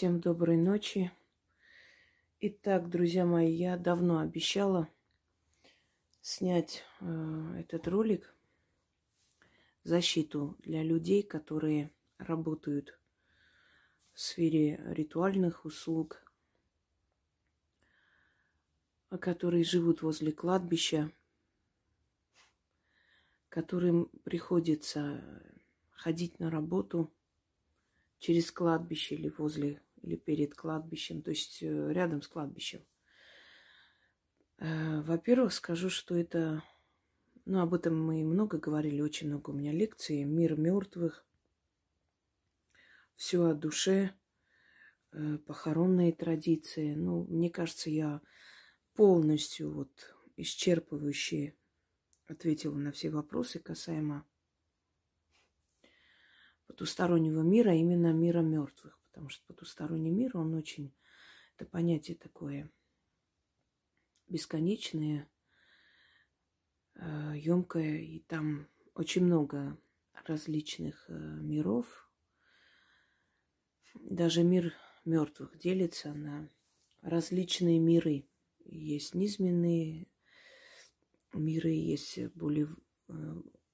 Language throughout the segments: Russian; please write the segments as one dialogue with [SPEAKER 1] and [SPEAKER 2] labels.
[SPEAKER 1] Всем доброй ночи. Итак, друзья мои, я давно обещала снять э, этот ролик защиту для людей, которые работают в сфере ритуальных услуг, которые живут возле кладбища, которым приходится ходить на работу через кладбище или возле или перед кладбищем, то есть э, рядом с кладбищем. Э, во-первых, скажу, что это, ну, об этом мы много говорили, очень много у меня лекций, мир мертвых, все о душе, э, похоронные традиции. Ну, мне кажется, я полностью вот исчерпывающе ответила на все вопросы касаемо потустороннего мира, именно мира мертвых. Потому что потусторонний мир, он очень, это понятие такое бесконечное, емкое, э, и там очень много различных э, миров. Даже мир мертвых делится на различные миры. Есть низменные миры, есть более э,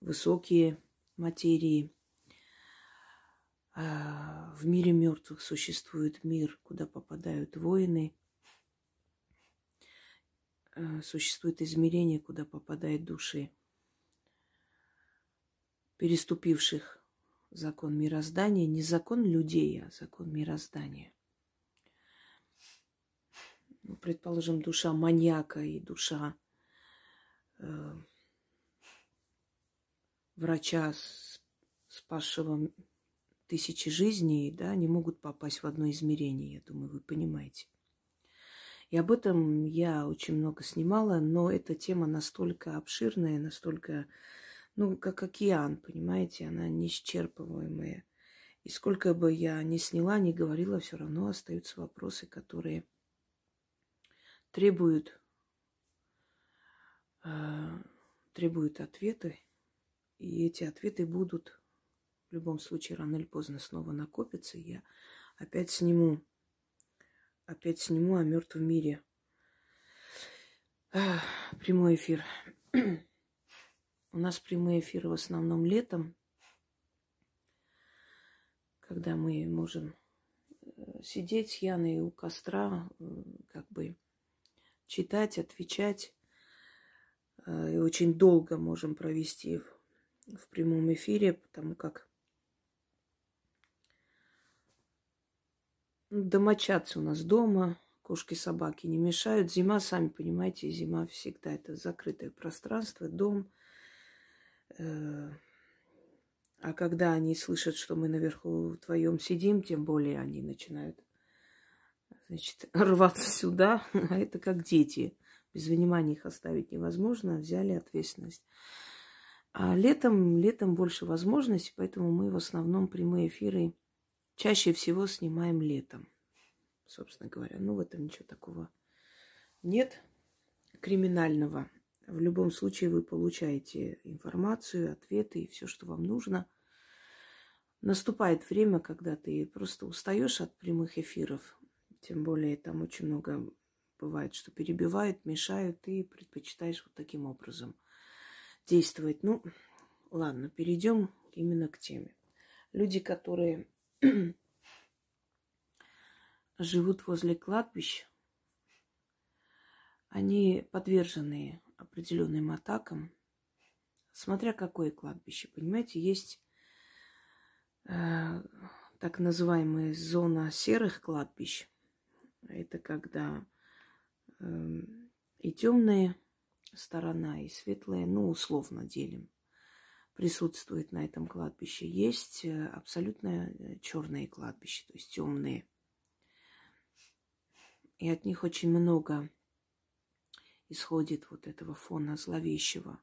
[SPEAKER 1] высокие материи. А, в мире мертвых существует мир, куда попадают воины. А, существует измерение, куда попадают души переступивших закон мироздания, не закон людей, а закон мироздания. Ну, предположим, душа маньяка и душа э, врача, спасшего тысячи жизней, да, не могут попасть в одно измерение, я думаю, вы понимаете. И об этом я очень много снимала, но эта тема настолько обширная, настолько, ну, как океан, понимаете, она неисчерпываемая. И сколько бы я ни сняла, ни говорила, все равно остаются вопросы, которые требуют, э, требуют ответы. И эти ответы будут в любом случае, рано или поздно снова накопится, и я опять сниму, опять сниму о мертвом мире. Прямой эфир. У нас прямые эфиры в основном летом, когда мы можем э, сидеть с Яной у костра, э, как бы читать, отвечать. Э, и очень долго можем провести в прямом эфире, потому как Домочадцы у нас дома, кошки, собаки не мешают. Зима, сами понимаете, зима всегда это закрытое пространство, дом. Э, а когда они слышат, что мы наверху вдвоем сидим, тем более они начинают значит, рваться сюда. А это как дети. Без внимания их оставить невозможно. Взяли ответственность. А летом, летом больше возможностей, поэтому мы в основном прямые эфиры чаще всего снимаем летом, собственно говоря. Ну, в этом ничего такого нет криминального. В любом случае вы получаете информацию, ответы и все, что вам нужно. Наступает время, когда ты просто устаешь от прямых эфиров. Тем более там очень много бывает, что перебивают, мешают, и предпочитаешь вот таким образом действовать. Ну, ладно, перейдем именно к теме. Люди, которые живут возле кладбищ, они подвержены определенным атакам, смотря какое кладбище. Понимаете, есть э, так называемая зона серых кладбищ. Это когда э, и темная сторона, и светлая, ну, условно делим присутствует на этом кладбище. Есть э, абсолютно э, черные кладбища, то есть темные. И от них очень много исходит вот этого фона зловещего.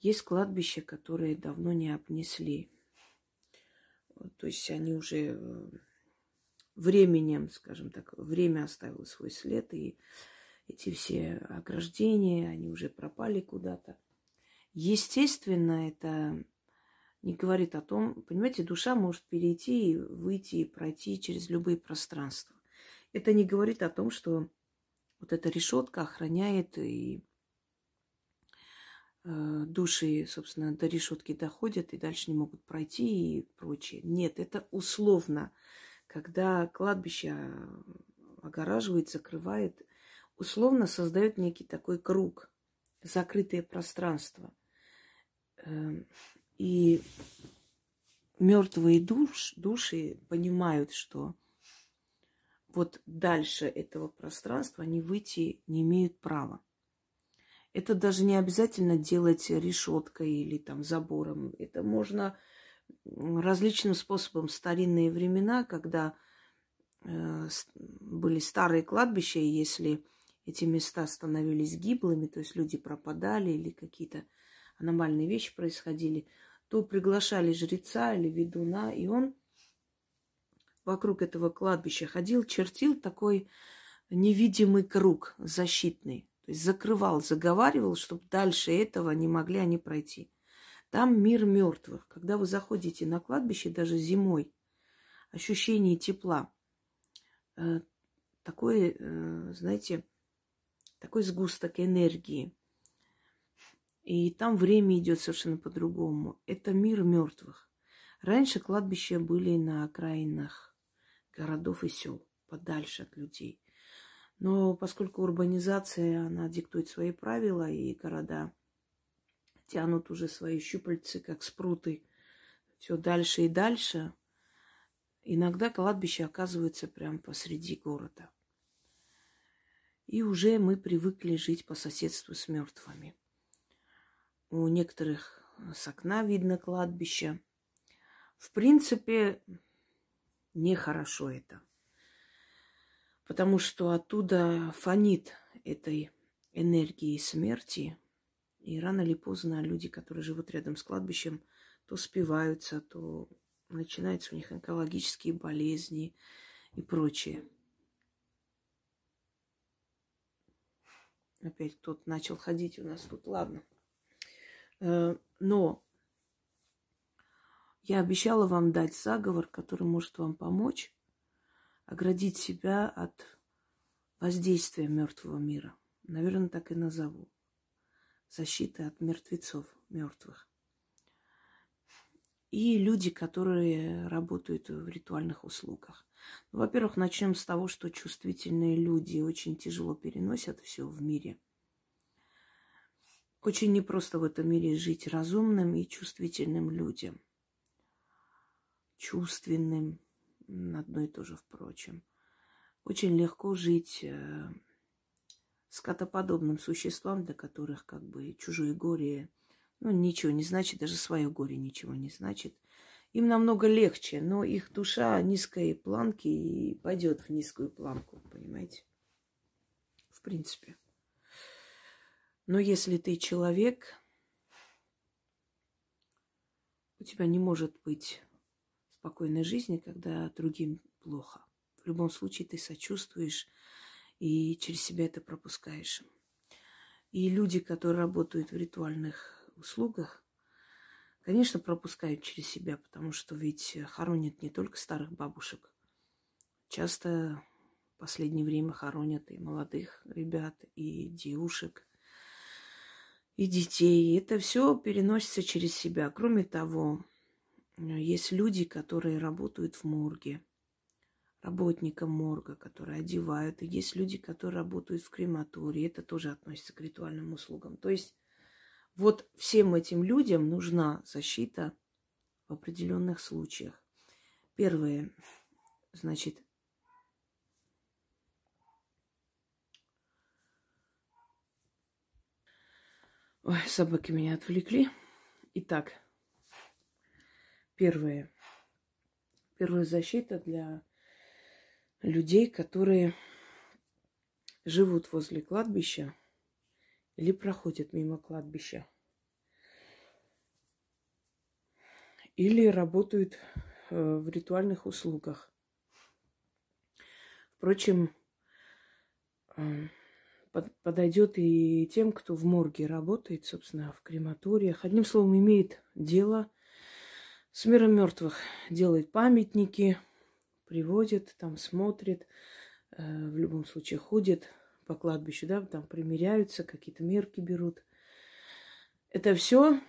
[SPEAKER 1] Есть кладбища, которые давно не обнесли. То есть они уже э, временем, скажем так, время оставило свой след, и эти все ограждения, они уже пропали куда-то. Естественно, это не говорит о том, понимаете, душа может перейти и выйти, и пройти через любые пространства. это не говорит о том, что вот эта решетка охраняет и э, души, собственно, до решетки доходят и дальше не могут пройти и прочее. Нет, это условно. Когда кладбище огораживает, закрывает, условно создает некий такой круг, закрытое пространство. Эм, и мертвые душ, души понимают, что вот дальше этого пространства они выйти не имеют права. Это даже не обязательно делать решеткой или там забором. Это можно различным способом. В старинные времена, когда э, были старые кладбища, и если эти места становились гиблыми, то есть люди пропадали или какие-то аномальные вещи происходили, то приглашали жреца или ведуна, и он вокруг этого кладбища ходил, чертил такой невидимый круг защитный. То есть закрывал, заговаривал, чтобы дальше этого не могли они пройти. Там мир мертвых. Когда вы заходите на кладбище, даже зимой, ощущение тепла, э, такое, э, знаете, такой сгусток энергии. И там время идет совершенно по-другому. Это мир мертвых. Раньше кладбища были на окраинах городов и сел, подальше от людей. Но поскольку урбанизация, она диктует свои правила, и города тянут уже свои щупальцы, как спруты, все дальше и дальше, иногда кладбище оказывается прямо посреди города. И уже мы привыкли жить по соседству с мертвыми. У некоторых с окна видно кладбище. В принципе, нехорошо это. Потому что оттуда фонит этой энергии смерти. И рано или поздно люди, которые живут рядом с кладбищем, то спиваются, то начинаются у них онкологические болезни и прочее. Опять кто-то начал ходить у нас тут, ладно. Э, но я обещала вам дать заговор, который может вам помочь оградить себя от воздействия мертвого мира. Наверное, так и назову. Защита от мертвецов мертвых. И люди, которые работают в ритуальных услугах. Ну, во-первых, начнем с того, что чувствительные люди очень тяжело переносят все в мире. Очень непросто в этом мире жить разумным и чувствительным людям чувственным, одно и то же, впрочем. Очень легко жить э, скотоподобным существам, для которых как бы чужое горе, ну, ничего не значит, даже свое горе ничего не значит. Им намного легче, но их душа низкой планки и пойдет в низкую планку, понимаете? В принципе. Но если ты человек, у тебя не может быть спокойной жизни, когда другим плохо. В любом случае ты сочувствуешь и через себя это пропускаешь. И люди, которые работают в ритуальных услугах, конечно, пропускают через себя, потому что ведь хоронят не только старых бабушек. Часто в последнее время хоронят и молодых ребят, и девушек, и детей. Это все переносится через себя. Кроме того, есть люди, которые работают в морге, работникам морга, которые одевают. И есть люди, которые работают в крематории. Это тоже относится к ритуальным услугам. То есть вот всем этим людям нужна защита в определенных случаях. Первое, значит, Ой, собаки меня отвлекли. Итак, Первое. Первая защита для людей, которые живут возле кладбища или проходят мимо кладбища. Или работают э, в ритуальных услугах. Впрочем, э, подойдет и тем, кто в морге работает, собственно, в крематориях. Одним словом, имеет дело с миром мертвых делает памятники, приводит, там смотрит. э, в любом случае ходят по кладбищу, да, там примеряются, какие-то мерки берут. Это все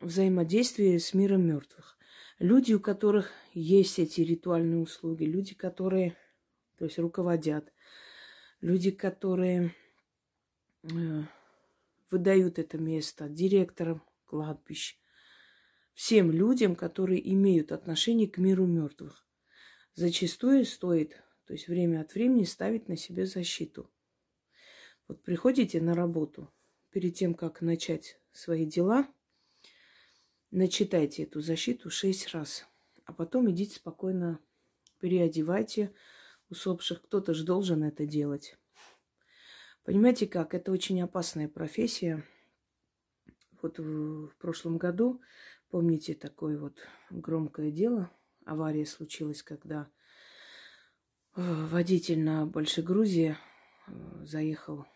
[SPEAKER 1] взаимодействие с миром мертвых. Люди, у которых есть эти ритуальные услуги, люди, которые, то есть руководят, люди, которые выдают это место директорам кладбищ, всем людям, которые имеют отношение к миру мертвых. Зачастую стоит, то есть время от времени ставить на себе защиту. Вот приходите на работу, перед тем, как начать свои дела, начитайте эту защиту шесть раз, а потом идите спокойно переодевайте усопших. Кто-то же должен это делать. Понимаете как? Это очень опасная профессия. Вот в, в прошлом году, помните, такое вот громкое дело, авария случилась, когда э, водитель на Большой Грузии э, заехал,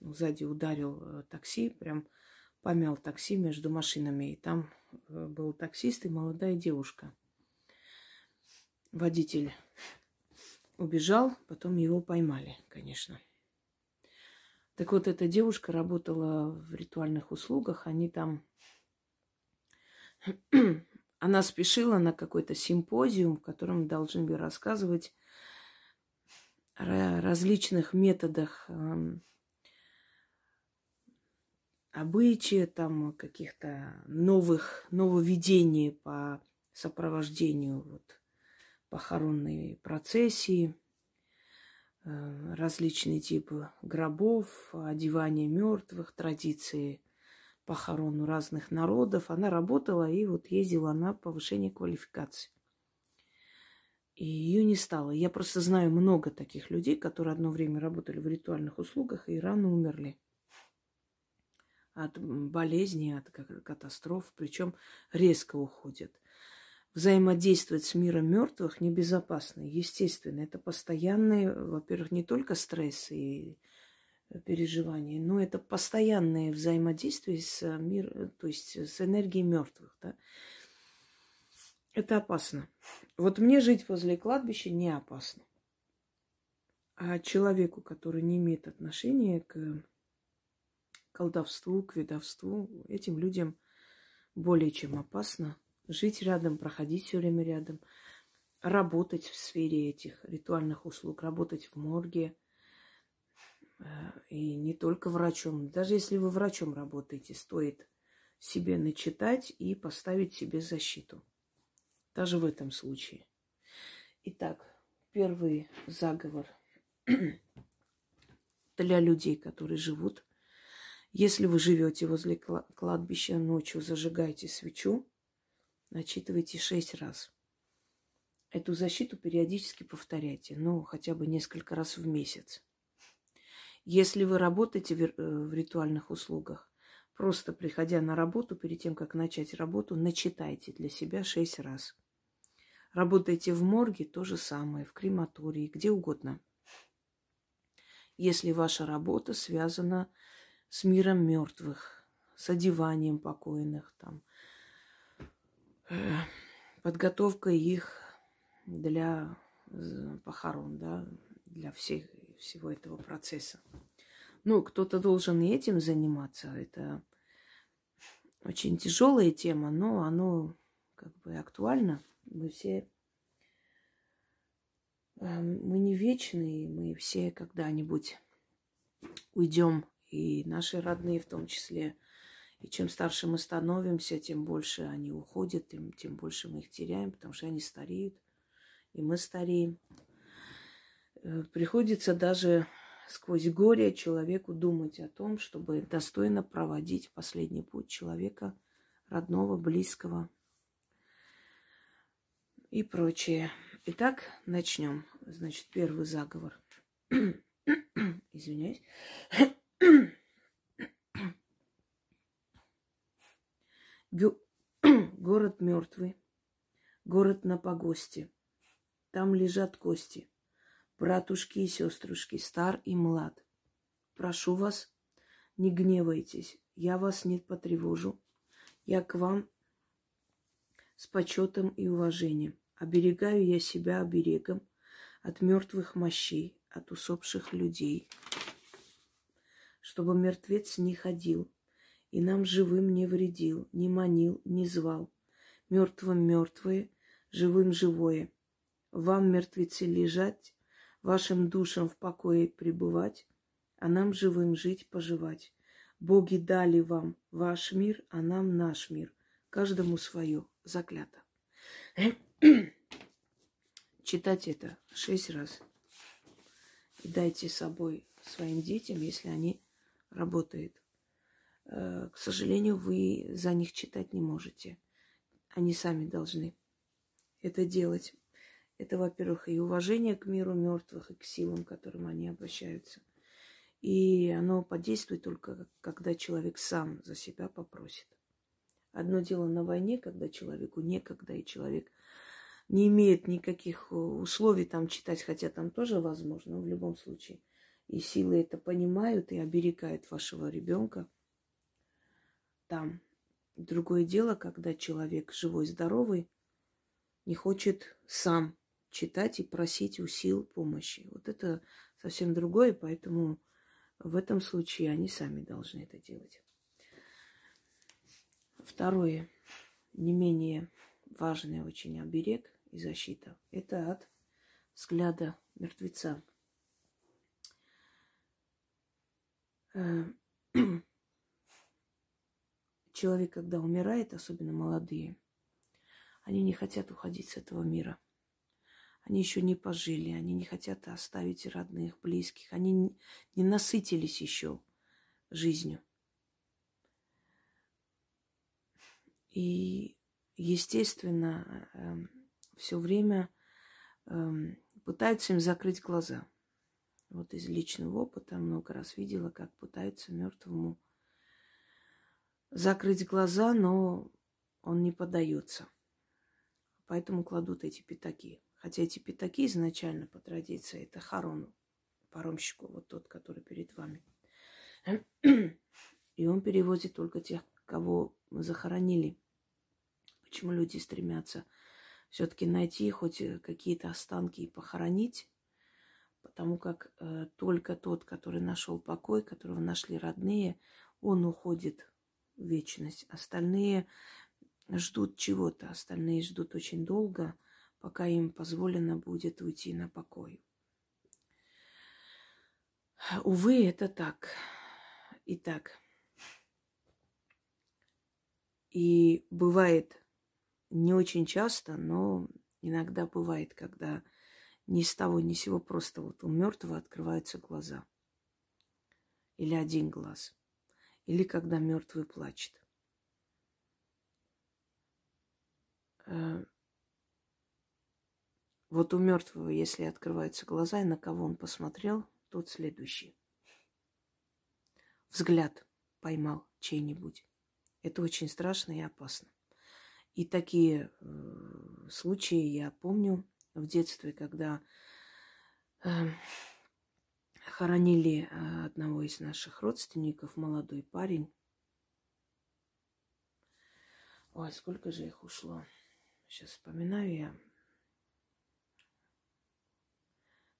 [SPEAKER 1] сзади ударил э, такси, прям помял такси между машинами. И там был таксист и молодая девушка. Водитель убежал, потом его поймали, конечно. Так вот, эта девушка работала в ритуальных услугах. Они там... Она спешила на какой-то симпозиум, в котором должны были рассказывать о различных методах эм, обычаи, там каких-то новых нововведений по сопровождению вот, похоронной процессии. Э, различные типы гробов, одевания мертвых, традиции похорон у разных народов. Она работала и вот ездила на повышение квалификации. И ее не стало. Я просто знаю много таких людей, которые одно время работали в ритуальных услугах и рано умерли от болезни, от катастроф, причем резко уходят взаимодействовать с миром мертвых небезопасно. Естественно, это постоянные, во-первых, не только стресс и переживания, но это постоянное взаимодействие с миром, то есть с энергией мертвых. Да? Это опасно. Вот мне жить возле кладбища не опасно. А человеку, который не имеет отношения к колдовству, к ведовству, этим людям более чем опасно – жить рядом, проходить все время рядом, работать в сфере этих ритуальных услуг, работать в морге. Э, и не только врачом. Даже если вы врачом работаете, стоит себе начитать и поставить себе защиту. Даже в этом случае. Итак, первый заговор для людей, которые живут. Если вы живете возле кладбища ночью, зажигайте свечу начитывайте шесть раз. Эту защиту периодически повторяйте, ну, хотя бы несколько раз в месяц. Если вы работаете в, э, ритуальных услугах, просто приходя на работу, перед тем, как начать работу, начитайте для себя шесть раз. Работаете в морге, то же самое, в крематории, где угодно. Если ваша работа связана с миром мертвых, с одеванием покойных, там, подготовка их для похорон, да, для всех, всего этого процесса. Ну, кто-то должен и этим заниматься. Это очень тяжелая тема, но оно как бы актуально. Мы все эм, мы не вечные, мы все когда-нибудь уйдем, и наши родные в том числе – и чем старше мы становимся, тем больше они уходят, тем, тем больше мы их теряем, потому что они стареют, и мы стареем. Э, приходится даже сквозь горе человеку думать о том, чтобы достойно проводить последний путь человека, родного, близкого и прочее. Итак, начнем. Значит, первый заговор. Извиняюсь. Город мертвый, город на погосте. Там лежат кости, братушки и сеструшки, стар и млад. Прошу вас, не гневайтесь, я вас не потревожу. Я к вам с почетом и уважением. Оберегаю я себя оберегом от мертвых мощей, от усопших людей, чтобы мертвец не ходил и нам живым не вредил, не манил, не звал. Мертвым мертвые, живым живое. Вам, мертвецы, лежать, вашим душам в покое пребывать, а нам живым жить, поживать. Боги дали вам ваш мир, а нам наш мир. Каждому свое заклято. Читать это шесть раз. И дайте с собой своим детям, если они работают. Э, к сожалению, вы за них читать не можете. Они сами должны это делать. Это, во-первых, и уважение к миру мертвых, и к силам, к которым они обращаются. И оно подействует только, когда человек сам за себя попросит. Одно дело на войне, когда человеку некогда, и человек не имеет никаких условий там читать, хотя там тоже возможно, но в любом случае. И силы это понимают и оберегают вашего ребенка там. Другое дело, когда человек живой, здоровый, не хочет сам читать и просить у сил помощи. Вот это совсем другое, поэтому в этом случае они сами должны это делать. Второе, не менее важный очень оберег и защита, это от взгляда мертвеца. Человек, когда умирает, особенно молодые, они не хотят уходить с этого мира. Они еще не пожили, они не хотят оставить родных, близких, они не насытились еще жизнью. И, естественно, эм, все время эм, пытаются им закрыть глаза. Вот из личного опыта много раз видела, как пытаются мертвому закрыть глаза, но он не поддается. Поэтому кладут эти пятаки. Хотя эти пятаки изначально по традиции это хорону, паромщику, вот тот, который перед вами. И он переводит только тех, кого мы захоронили. Почему люди стремятся все-таки найти хоть какие-то останки и похоронить? Потому как э, только тот, который нашел покой, которого нашли родные, он уходит вечность. Остальные ждут чего-то, остальные ждут очень долго, пока им позволено будет уйти на покой. Увы, это так. И так. И бывает не очень часто, но иногда бывает, когда ни с того ни с сего просто вот у мертвого открываются глаза. Или один глаз или когда мертвый плачет. Э, вот у мертвого, если открываются глаза, и на кого он посмотрел, тот следующий. Взгляд поймал чей-нибудь. Это очень страшно и опасно. И такие э, случаи я помню в детстве, когда э, хоронили э, одного из наших родственников, молодой парень. Ой, сколько же их ушло. Сейчас вспоминаю я.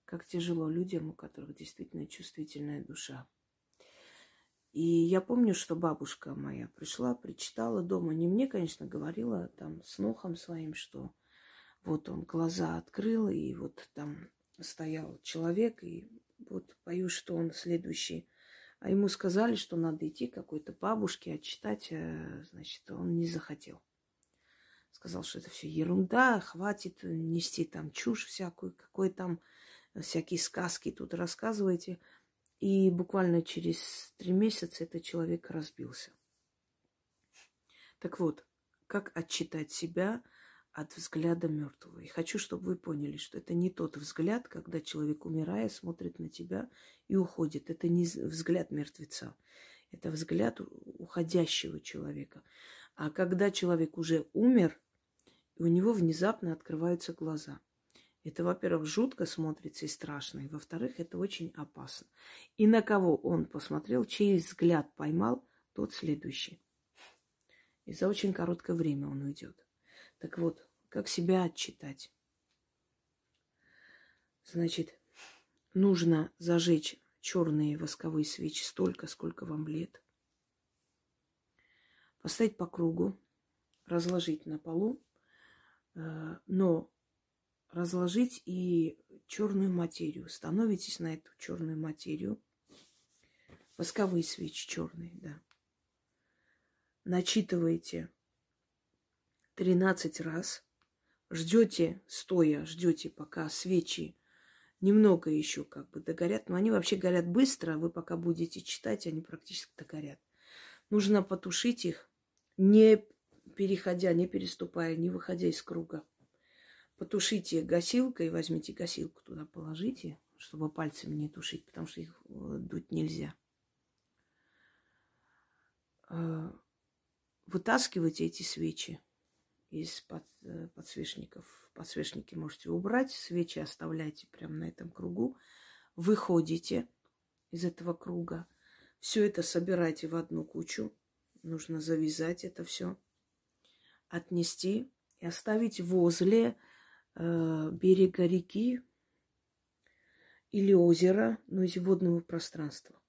[SPEAKER 1] Как тяжело людям, у которых действительно чувствительная душа. И я помню, что бабушка моя пришла, причитала дома. Не мне, конечно, говорила там с нухом своим, что вот он глаза открыл, и вот там стоял человек, и вот боюсь, что он следующий. А ему сказали, что надо идти к какой-то бабушке, отчитать, э, значит, он не захотел. Сказал, что это все ерунда, хватит нести там чушь всякую, какой там всякие сказки тут рассказываете. И буквально через три месяца этот человек разбился. Так вот, как отчитать себя – от взгляда мертвого. И хочу, чтобы вы поняли, что это не тот взгляд, когда человек, умирая, смотрит на тебя и уходит. Это не взгляд мертвеца. Это взгляд уходящего человека. А когда человек уже умер, у него внезапно открываются глаза. Это, во-первых, жутко смотрится и страшно. И, во-вторых, это очень опасно. И на кого он посмотрел, чей взгляд поймал, тот следующий. И за очень короткое время он уйдет. Так вот, как себя отчитать? Значит, нужно зажечь черные восковые свечи столько, сколько вам лет. Поставить по кругу, разложить на полу, э, но разложить и черную материю. Становитесь на эту черную материю. Восковые свечи черные, да. Начитываете 13 раз. Ждете, стоя, ждете, пока свечи немного еще как бы догорят. Но они вообще горят быстро. Вы пока будете читать, они практически догорят. Нужно потушить их, не переходя, не переступая, не выходя из круга. Потушите гасилкой, возьмите гасилку туда, положите, чтобы пальцами не тушить, потому что их э, дуть нельзя. Э, вытаскивайте эти свечи из под, э, подсвечников. Подсвечники можете убрать, свечи оставляйте прямо на этом кругу. Выходите из этого круга. Все это собирайте в одну кучу. Нужно завязать это все, отнести и оставить возле э, берега реки или озера, ну, из водного пространства.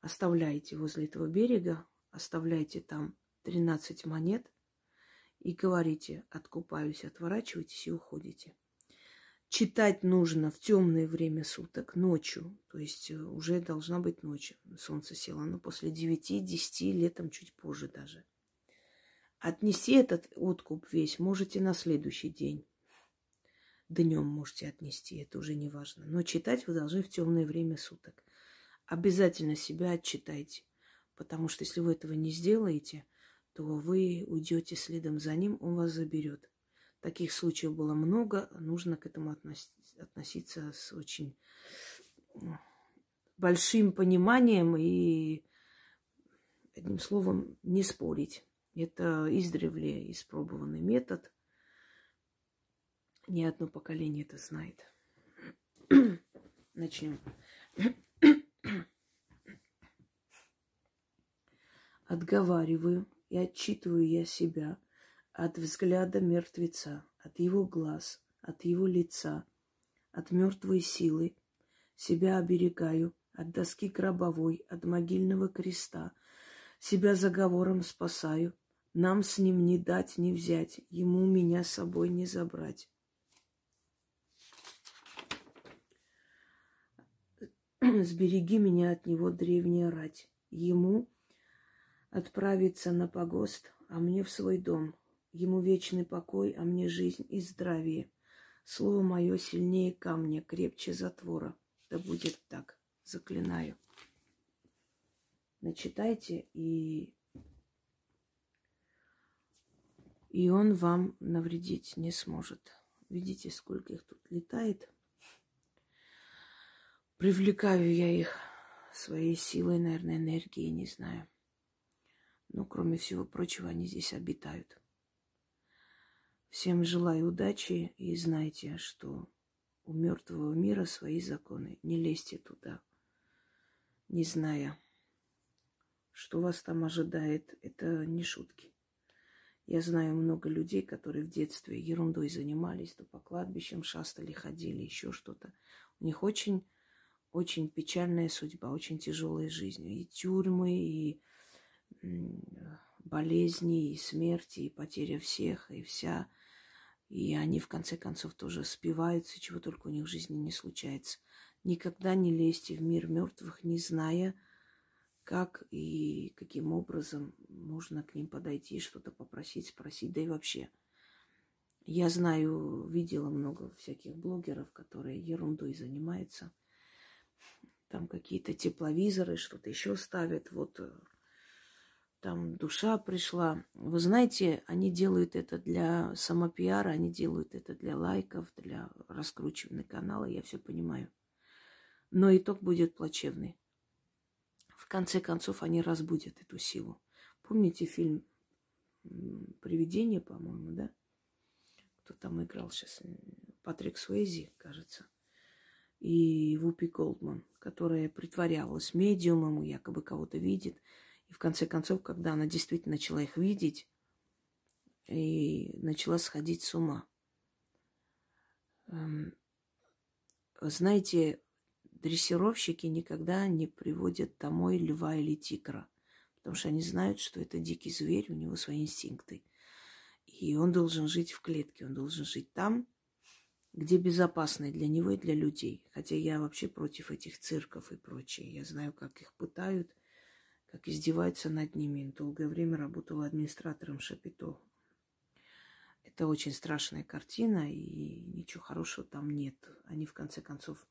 [SPEAKER 1] Оставляйте возле этого берега, оставляйте там 13 монет и говорите, откупаюсь, отворачивайтесь и уходите. Читать нужно в темное время суток, ночью, то есть э, уже должна быть ночь, солнце село, но после 9-10, летом чуть позже даже. Отнести этот откуп весь можете на следующий день. Днем можете отнести, это уже не важно. Но читать вы должны в темное время суток. Обязательно себя отчитайте. Потому что если вы этого не сделаете, то вы уйдете следом за ним, он вас заберет. Таких случаев было много, нужно к этому относиться с очень большим пониманием и, одним словом, не спорить. Это издревле испробованный метод. Ни одно поколение это знает. Начнем. Отговариваю и отчитываю я себя от взгляда мертвеца, от его глаз, от его лица, от мертвой силы. Себя оберегаю от доски гробовой, от могильного креста. Себя заговором спасаю, нам с ним не дать, не взять, ему меня с собой не забрать. Сбереги меня от него, древняя рать. Ему отправиться на погост, а мне в свой дом. Ему вечный покой, а мне жизнь и здравие. Слово мое сильнее камня, крепче затвора. Да будет так, заклинаю. Начитайте и и он вам навредить не сможет. Видите, сколько их тут летает. Привлекаю я их своей силой, наверное, энергией, не знаю. Но, кроме всего прочего, они здесь обитают. Всем желаю удачи и знайте, что у мертвого мира свои законы. Не лезьте туда, не зная, что вас там ожидает. Это не шутки. Я знаю много людей, которые в детстве ерундой занимались, то по кладбищам шастали, ходили, еще что-то. У них очень, очень печальная судьба, очень тяжелая жизнь. И тюрьмы, и болезни, и смерти, и потеря всех, и вся. И они, в конце концов, тоже спиваются, чего только у них в жизни не случается. Никогда не лезьте в мир мертвых, не зная, как и каким образом можно к ним подойти, что-то попросить, спросить, да и вообще. Я знаю, видела много всяких блогеров, которые ерундой занимаются. Там какие-то тепловизоры, что-то еще ставят. Вот э, там душа пришла. Вы знаете, они делают это для самопиара, они делают это для лайков, для раскручивания канала, я все понимаю. Но итог будет плачевный конце концов они разбудят эту силу. Помните фильм «Привидение», по-моему, да? Кто там играл сейчас? Патрик Суэзи, кажется. И Вупи Голдман, которая притворялась медиумом, якобы кого-то видит. И в конце концов, когда она действительно начала их видеть, и начала сходить с ума. Эм, знаете, дрессировщики никогда не приводят домой льва или тигра, потому что они знают, что это дикий зверь, у него свои инстинкты. И он должен жить в клетке, он должен жить там, где безопасно и для него, и для людей. Хотя я вообще против этих цирков и прочее. Я знаю, как их пытают, как издеваются над ними. Долгое время работала администратором Шапито. Это очень страшная картина, и ничего хорошего там нет. Они, в конце концов,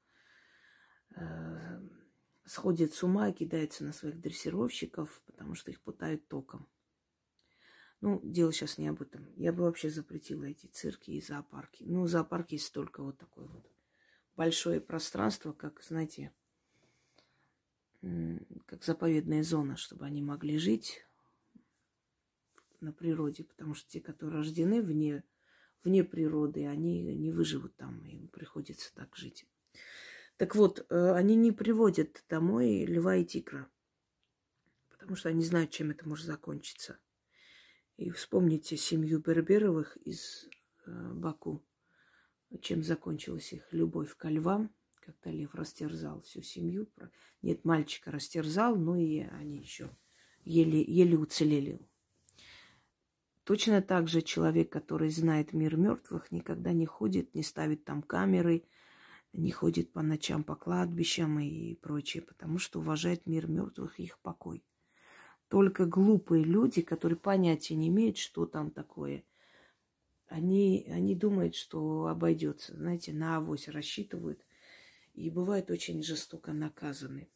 [SPEAKER 1] э, сходят с ума и кидаются на своих дрессировщиков, потому что их пытают током. Ну, дело сейчас не об этом. Я бы вообще запретила эти цирки и зоопарки. Ну, зоопарки есть только вот такое вот большое пространство, как, знаете, как заповедная зона, чтобы они могли жить на природе, потому что те, которые рождены вне, вне природы, они не выживут там, им приходится так жить. Так вот, э, они не приводят домой льва и тигра, потому что они знают, чем это может закончиться. И вспомните семью Берберовых из э, Баку, чем закончилась их любовь к львам, когда лев растерзал всю семью. Нет, мальчика растерзал, но и они еще еле, еле уцелели. Точно так же человек, который знает мир мертвых, никогда не ходит, не ставит там камеры, не ходит по ночам по кладбищам и прочее, потому что уважает мир мертвых и их покой. Только глупые люди, которые понятия не имеют, что там такое, они, они думают, что обойдется. Знаете, на авось рассчитывают и бывают очень жестоко наказаны.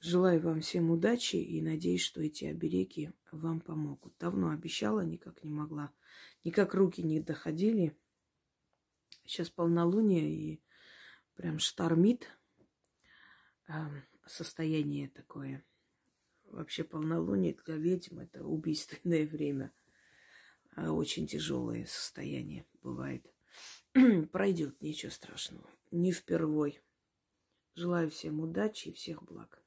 [SPEAKER 1] Желаю вам всем удачи и надеюсь, что эти обереги вам помогут. Давно обещала, никак не могла. Никак руки не доходили. Сейчас полнолуние и прям штормит. Состояние такое – Вообще полнолуние для ведьм это убийственное время. А очень тяжелое состояние бывает. Пройдет, ничего страшного. Не впервой. Желаю всем удачи и всех благ.